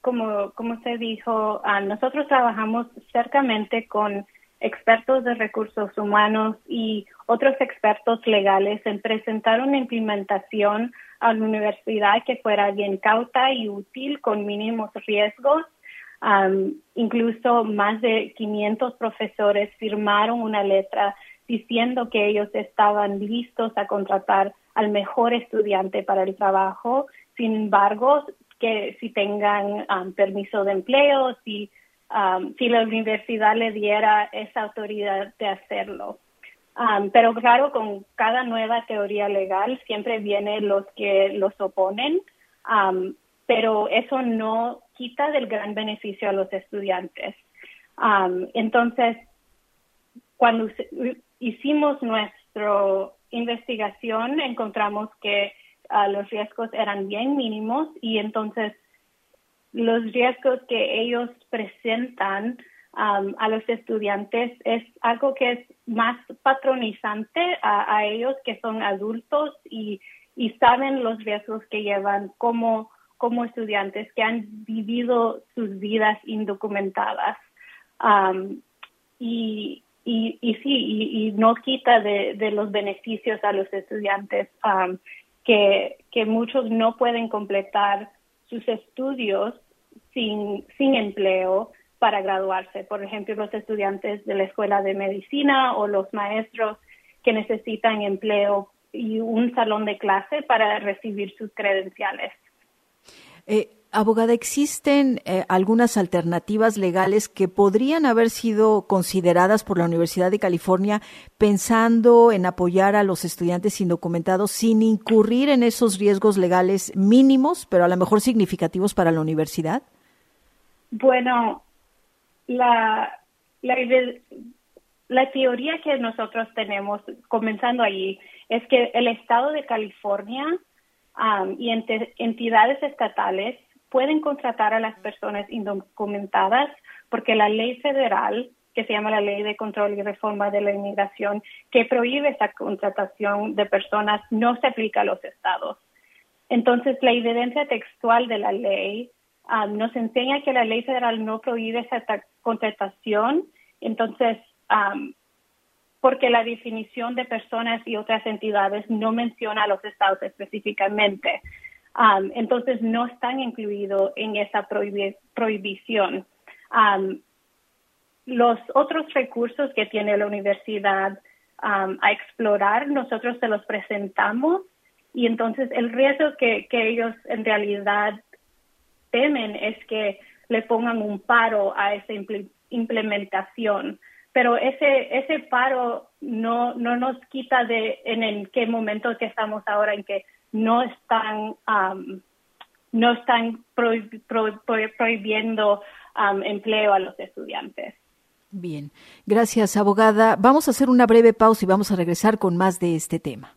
como, como usted dijo, nosotros trabajamos cercamente con expertos de recursos humanos y otros expertos legales en presentar una implementación a la universidad que fuera bien cauta y útil con mínimos riesgos incluso más de 500 profesores firmaron una letra diciendo que ellos estaban listos a contratar al mejor estudiante para el trabajo. Sin embargo, que si tengan permiso de empleo, si, si la universidad le diera esa autoridad de hacerlo. pero claro, con cada nueva teoría legal siempre vienen los que los oponen, pero eso no quita del gran beneficio a los estudiantes. entonces, cuando hicimos nuestra investigación, encontramos que ah, los riesgos eran bien mínimos y entonces los riesgos que ellos presentan a los estudiantes es algo que es más patronizante a, ellos que son adultos y, y saben los riesgos que llevan como como estudiantes que han vivido sus vidas indocumentadas. y, sí, y, no quita de, los beneficios a los estudiantes que, muchos no pueden completar sus estudios sin empleo para graduarse. Por ejemplo, los estudiantes de la escuela de medicina o los maestros que necesitan empleo y un salón de clase para recibir sus credenciales. Eh, abogada, ¿existen eh, algunas alternativas legales que podrían haber sido consideradas por la Universidad de California pensando en apoyar a los estudiantes indocumentados sin incurrir en esos riesgos legales mínimos, pero a lo mejor significativos para la universidad? Bueno, la, la, la teoría que nosotros tenemos, comenzando allí, es que el Estado de California y entidades estatales pueden contratar a las personas indocumentadas porque la ley federal que se llama la Ley de Control y Reforma de la Inmigración, que prohíbe esa contratación de personas, no se aplica a los estados. Entonces, la evidencia textual de la ley um, nos enseña que la ley federal no prohíbe esa contratación. Entonces, um, porque la definición de personas y otras entidades no menciona a los estados específicamente. Um, entonces, no están incluidos en esa prohibición. los otros recursos que tiene la universidad a explorar, nosotros se los presentamos y entonces el riesgo que, ellos en realidad temen es que le pongan un paro a esa implementación. Pero ese, ese paro no, no nos quita de en el qué momento que estamos ahora en que no están no están prohibiendo empleo a los estudiantes. Bien, gracias abogada. Vamos a hacer una breve pausa y vamos a regresar con más de este tema.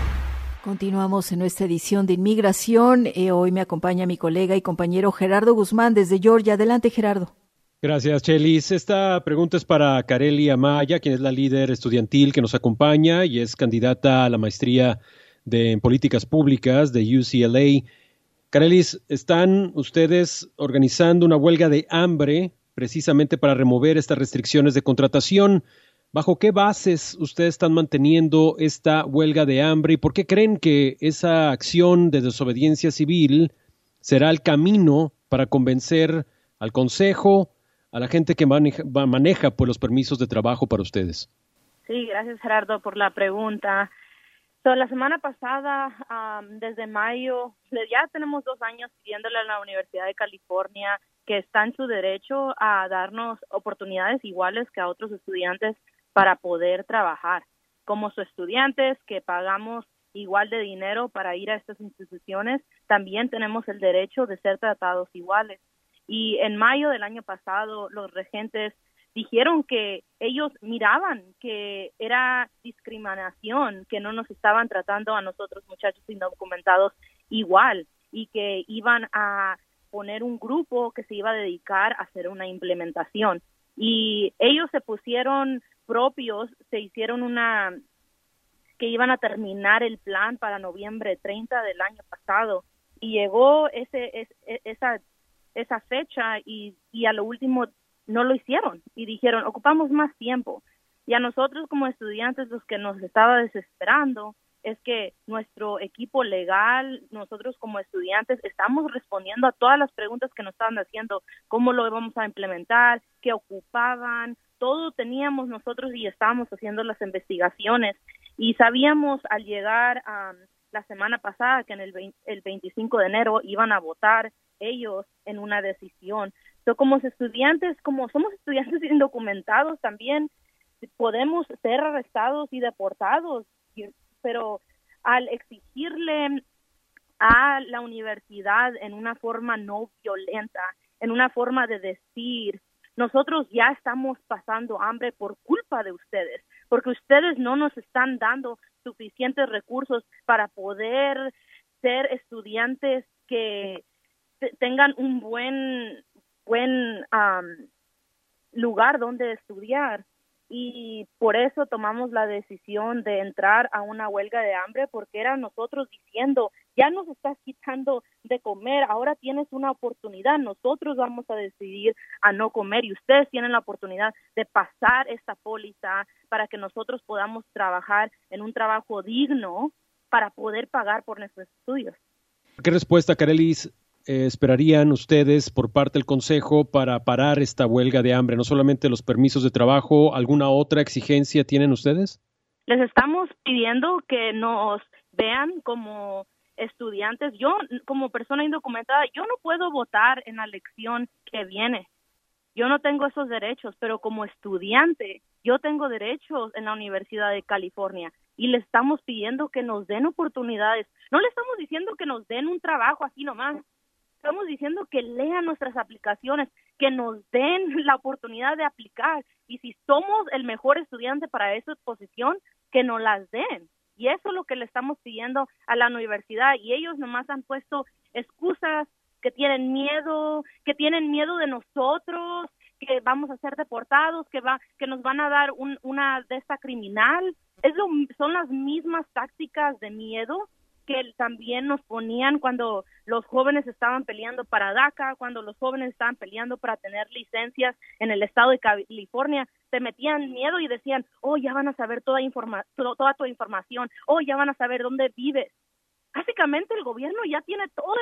Continuamos en nuestra edición de inmigración. Eh, hoy me acompaña mi colega y compañero Gerardo Guzmán desde Georgia. Adelante, Gerardo. Gracias, Chelis. Esta pregunta es para Kareli Amaya, quien es la líder estudiantil que nos acompaña y es candidata a la maestría de, en políticas públicas de UCLA. Karelis, ¿están ustedes organizando una huelga de hambre precisamente para remover estas restricciones de contratación? ¿Bajo qué bases ustedes están manteniendo esta huelga de hambre y por qué creen que esa acción de desobediencia civil será el camino para convencer al Consejo, a la gente que maneja, maneja pues, los permisos de trabajo para ustedes? Sí, gracias Gerardo por la pregunta. la semana pasada, desde mayo, ya tenemos dos años pidiéndole a la Universidad de California que está en su derecho a darnos oportunidades iguales que a otros estudiantes para poder trabajar. Como sus estudiantes que pagamos igual de dinero para ir a estas instituciones, también tenemos el derecho de ser tratados iguales. Y en mayo del año pasado, los regentes dijeron que ellos miraban que era discriminación, que no nos estaban tratando a nosotros muchachos indocumentados igual y que iban a poner un grupo que se iba a dedicar a hacer una implementación. Y ellos se pusieron propios se hicieron una que iban a terminar el plan para noviembre 30 del año pasado. Y llegó ese, e, esa esa fecha y, y a lo último no lo hicieron. Y dijeron ocupamos más tiempo. Y a nosotros como estudiantes los que nos estaba desesperando es que nuestro equipo legal, nosotros como estudiantes, estamos respondiendo a todas las preguntas que nos estaban haciendo, cómo lo vamos a implementar, qué ocupaban, todo teníamos nosotros y estábamos haciendo las investigaciones. Y sabíamos al llegar a la semana pasada que en el, el 25 de enero iban a votar ellos en una decisión. So, como estudiantes, como somos estudiantes indocumentados también, podemos ser arrestados y deportados, pero al exigirle a la universidad en una forma no violenta, en una forma de decir nosotros ya estamos pasando hambre por culpa de ustedes, porque ustedes no nos están dando suficientes recursos para poder ser estudiantes que tengan un buen buen lugar donde estudiar y por eso tomamos la decisión de entrar a una huelga de hambre porque era nosotros diciendo ya nos estás quitando de comer, ahora tienes una oportunidad, nosotros vamos a decidir a no comer y ustedes tienen la oportunidad de pasar esta póliza para que nosotros podamos trabajar en un trabajo digno para poder pagar por nuestros estudios. ¿Qué respuesta, Carelis, eh, esperarían ustedes por parte del Consejo para parar esta huelga de hambre? No solamente los permisos de trabajo, ¿alguna otra exigencia tienen ustedes? Les estamos pidiendo que nos vean como estudiantes. Yo, como persona indocumentada, yo no puedo votar en la elección que viene. Yo no tengo esos derechos, pero como estudiante, Yo tengo derechos en la Universidad de California y le estamos pidiendo que nos den oportunidades. No le estamos diciendo que nos den un trabajo así nomás. Estamos diciendo que lean nuestras aplicaciones, que nos den la oportunidad de aplicar y si somos el mejor estudiante para esa posición, que nos las den. Y eso es lo que le estamos pidiendo a la universidad y ellos nomás han puesto excusas que tienen miedo, que tienen miedo de nosotros, que vamos a ser deportados, que va, que nos van a dar una de esta criminal. Es son las mismas tácticas de miedo que también nos ponían cuando los jóvenes estaban peleando para DACA, cuando los jóvenes estaban peleando para tener licencias en el estado de California, te metían miedo y decían, oh, ya van a saber toda, informa toda tu información, oh, ya van a saber dónde vives básicamente el gobierno ya tiene toda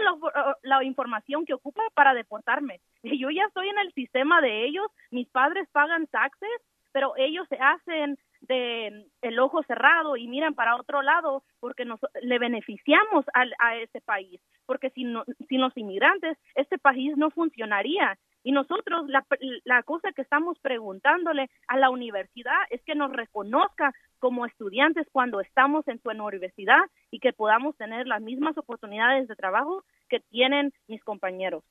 la, información que ocupa para deportarme. Yo ya estoy en el sistema de ellos, mis padres pagan taxes, pero ellos se hacen de el ojo cerrado y miran para otro lado porque nos le beneficiamos a, a ese país, porque sin, sin los inmigrantes este país no funcionaría y nosotros la, la cosa que estamos preguntándole a la universidad es que nos reconozca como estudiantes cuando estamos en su universidad y que podamos tener las mismas oportunidades de trabajo que tienen mis compañeros.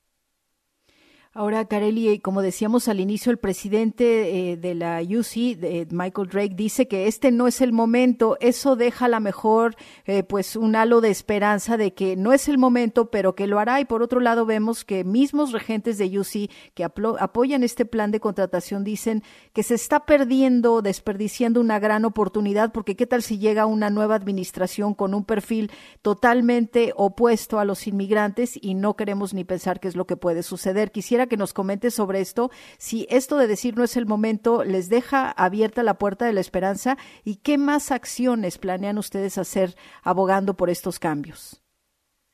Ahora, Carely, como decíamos al inicio, el presidente eh, de la UC, Michael Drake, dice que este no es el momento. Eso deja a lo mejor eh, pues un halo de esperanza de que no es el momento, pero que lo hará. Y por otro lado, vemos que mismos regentes de UC que apoyan este plan de contratación dicen que se está perdiendo, desperdiciando una gran oportunidad, porque qué tal si llega una nueva administración con un perfil totalmente opuesto a los inmigrantes y no queremos ni pensar qué es lo que puede suceder. Quisiera que nos comente sobre esto, si esto de decir no es el momento les deja abierta la puerta de la esperanza y qué más acciones planean ustedes hacer abogando por estos cambios.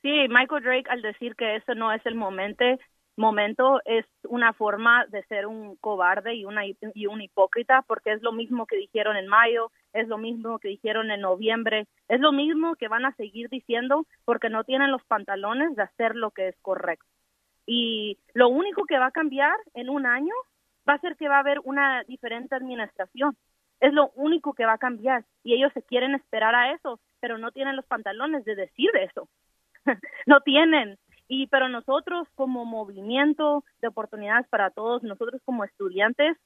Sí, Michael Drake al decir que eso no es el momento, momento es una forma de ser un cobarde y, una, y un hipócrita porque es lo mismo que dijeron en mayo, es lo mismo que dijeron en noviembre, es lo mismo que van a seguir diciendo porque no tienen los pantalones de hacer lo que es correcto. Y lo único que va a cambiar en un año va a ser que va a haber una diferente administración. Es lo único que va a cambiar. Y ellos se quieren esperar a eso, pero no tienen los pantalones de decir eso. no tienen. Y pero nosotros como movimiento de oportunidades para todos, nosotros como estudiantes,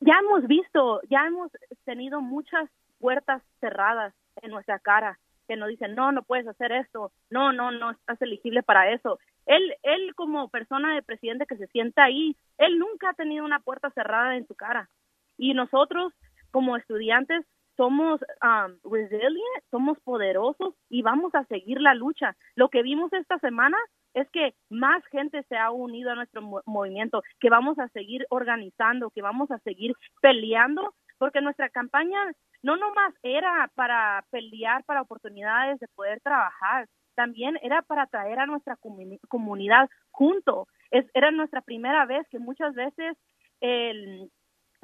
ya hemos visto, ya hemos tenido muchas puertas cerradas en nuestra cara que nos dicen, no, no puedes hacer esto, no, no, no estás elegible para eso. Él, él como persona de presidente que se sienta ahí, él nunca ha tenido una puerta cerrada en su cara. Y nosotros como estudiantes somos um, resilient, somos poderosos y vamos a seguir la lucha. Lo que vimos esta semana es que más gente se ha unido a nuestro movimiento, que vamos a seguir organizando, que vamos a seguir peleando, porque nuestra campaña no nomás era para pelear para oportunidades de poder trabajar, también era para traer a nuestra comunidad junto. Es, era nuestra primera vez que muchas veces el,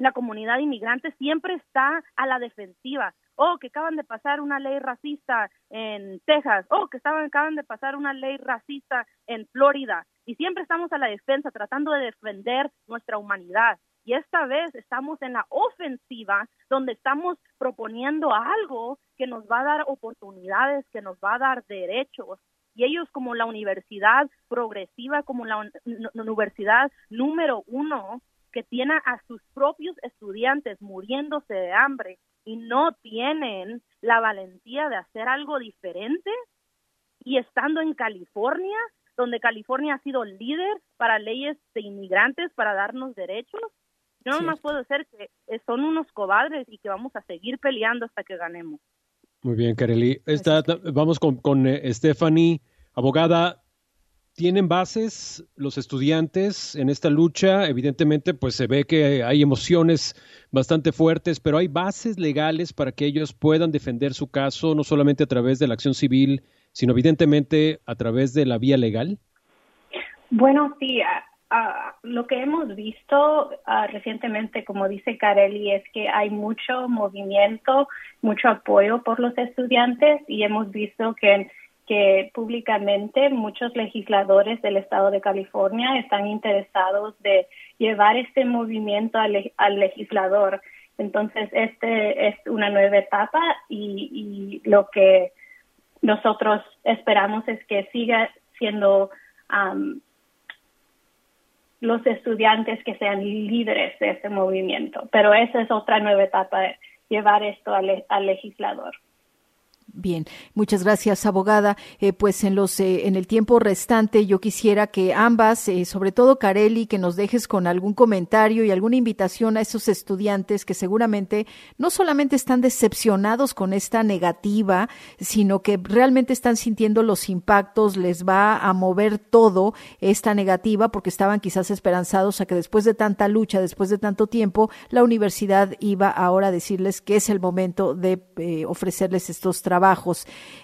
la comunidad inmigrante siempre está a la defensiva. Oh, que acaban de pasar una ley racista en Texas. Oh, que estaban, acaban de pasar una ley racista en Florida. Y siempre estamos a la defensa, tratando de defender nuestra humanidad. Y esta vez estamos en la ofensiva, donde estamos proponiendo algo que nos va a dar oportunidades, que nos va a dar derechos. Y ellos como la universidad progresiva, como la universidad número uno, que tiene a sus propios estudiantes muriéndose de hambre y no tienen la valentía de hacer algo diferente, y estando en California, donde California ha sido líder para leyes de inmigrantes, para darnos derechos, yo no más puedo decir que son unos cobardes y que vamos a seguir peleando hasta que ganemos. Muy bien, Kareli. vamos con, con eh, Stephanie, abogada. ¿Tienen bases los estudiantes en esta lucha? Evidentemente, pues se ve que hay emociones bastante fuertes, pero hay bases legales para que ellos puedan defender su caso, no solamente a través de la acción civil, sino evidentemente a través de la vía legal. Bueno, sí, Ah, lo que hemos visto ah, recientemente, como dice Carelli, es que hay mucho movimiento, mucho apoyo por los estudiantes y hemos visto que, que públicamente muchos legisladores del estado de California están interesados de llevar este movimiento al, al legislador. Entonces, este es una nueva etapa y, lo que nosotros esperamos es que siga siendo los estudiantes que sean líderes de este movimiento. Pero esa es otra nueva etapa, llevar esto al legislador. Bien, muchas gracias, abogada. Eh, pues en los eh, en el tiempo restante, yo quisiera que ambas, eh, sobre todo Carelli, que nos dejes con algún comentario y alguna invitación a esos estudiantes que seguramente no solamente están decepcionados con esta negativa, sino que realmente están sintiendo los impactos, les va a mover todo esta negativa, porque estaban quizás esperanzados a que después de tanta lucha, después de tanto tiempo, la universidad iba ahora a decirles que es el momento de ofrecerles estos trabajos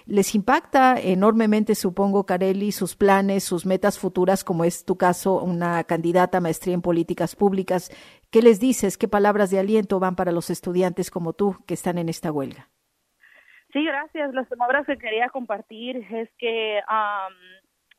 les impacta enormemente, supongo, Carelli, sus planes, sus metas futuras, como es tu caso, una candidata a maestría en políticas públicas. ¿Qué les dices? ¿Qué palabras de aliento van para los estudiantes como tú que están en esta huelga? Sí, gracias. Las palabras que quería compartir es que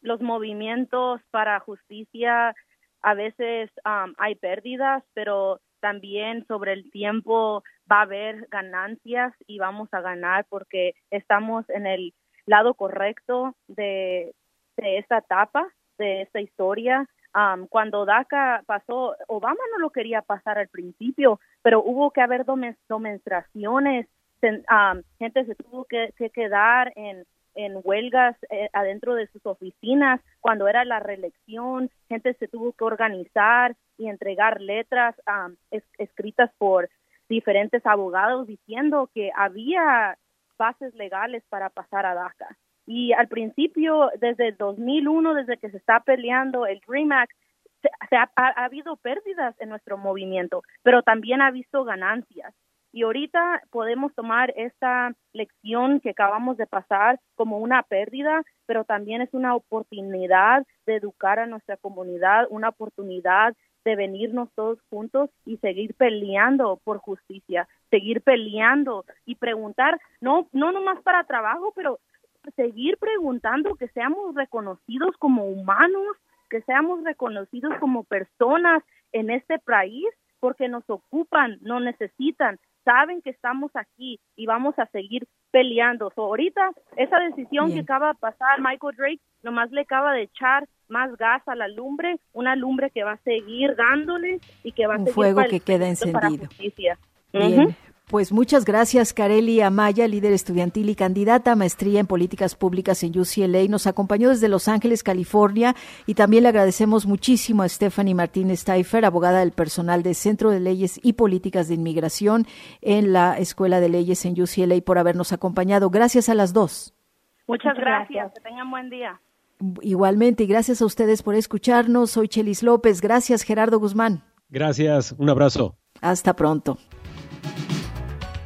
los movimientos para justicia a veces hay pérdidas, pero también sobre el tiempo va a haber ganancias y vamos a ganar porque estamos en el lado correcto de, esta etapa, de esta historia. cuando DACA pasó, Obama no lo quería pasar al principio, pero hubo que haber demostraciones, gente se tuvo que quedar en en huelgas eh, adentro de sus oficinas cuando era la reelección, gente se tuvo que organizar y entregar letras escritas por diferentes abogados diciendo que había bases legales para pasar a DACA. Y al principio, desde el 2001, desde que se está peleando el DREAM Act, se, ha, ha, habido pérdidas en nuestro movimiento, pero también ha visto ganancias. Y ahorita podemos tomar esta lección que acabamos de pasar como una pérdida, pero también es una oportunidad de educar a nuestra comunidad, una oportunidad de venirnos todos juntos y seguir peleando por justicia, seguir peleando y preguntar, no, no nomás para trabajo, pero seguir preguntando que seamos reconocidos como humanos, que seamos reconocidos como personas en este país porque nos ocupan, nos necesitan, saben que estamos aquí y vamos a seguir peleando. ahorita, esa decisión que acaba de pasar Michael Drake, nomás le acaba de echar más gas a la lumbre, una lumbre que va a seguir dándole y que va a Un seguir fuego que queda encendido. Bien. Pues muchas gracias, Kareli Amaya, líder estudiantil y candidata a maestría en políticas públicas en UCLA. Nos acompañó desde Los Ángeles, California, y también le agradecemos muchísimo a Stephanie Martínez Taifer, abogada del personal del Centro de Leyes y Políticas de Inmigración en la Escuela de Leyes en UCLA, por habernos acompañado. Gracias a las dos. Muchas, gracias. Que tengan buen día. Igualmente, y gracias a ustedes por escucharnos. Soy Chelis López. Gracias, Gerardo Guzmán. Gracias. Un abrazo. Hasta pronto.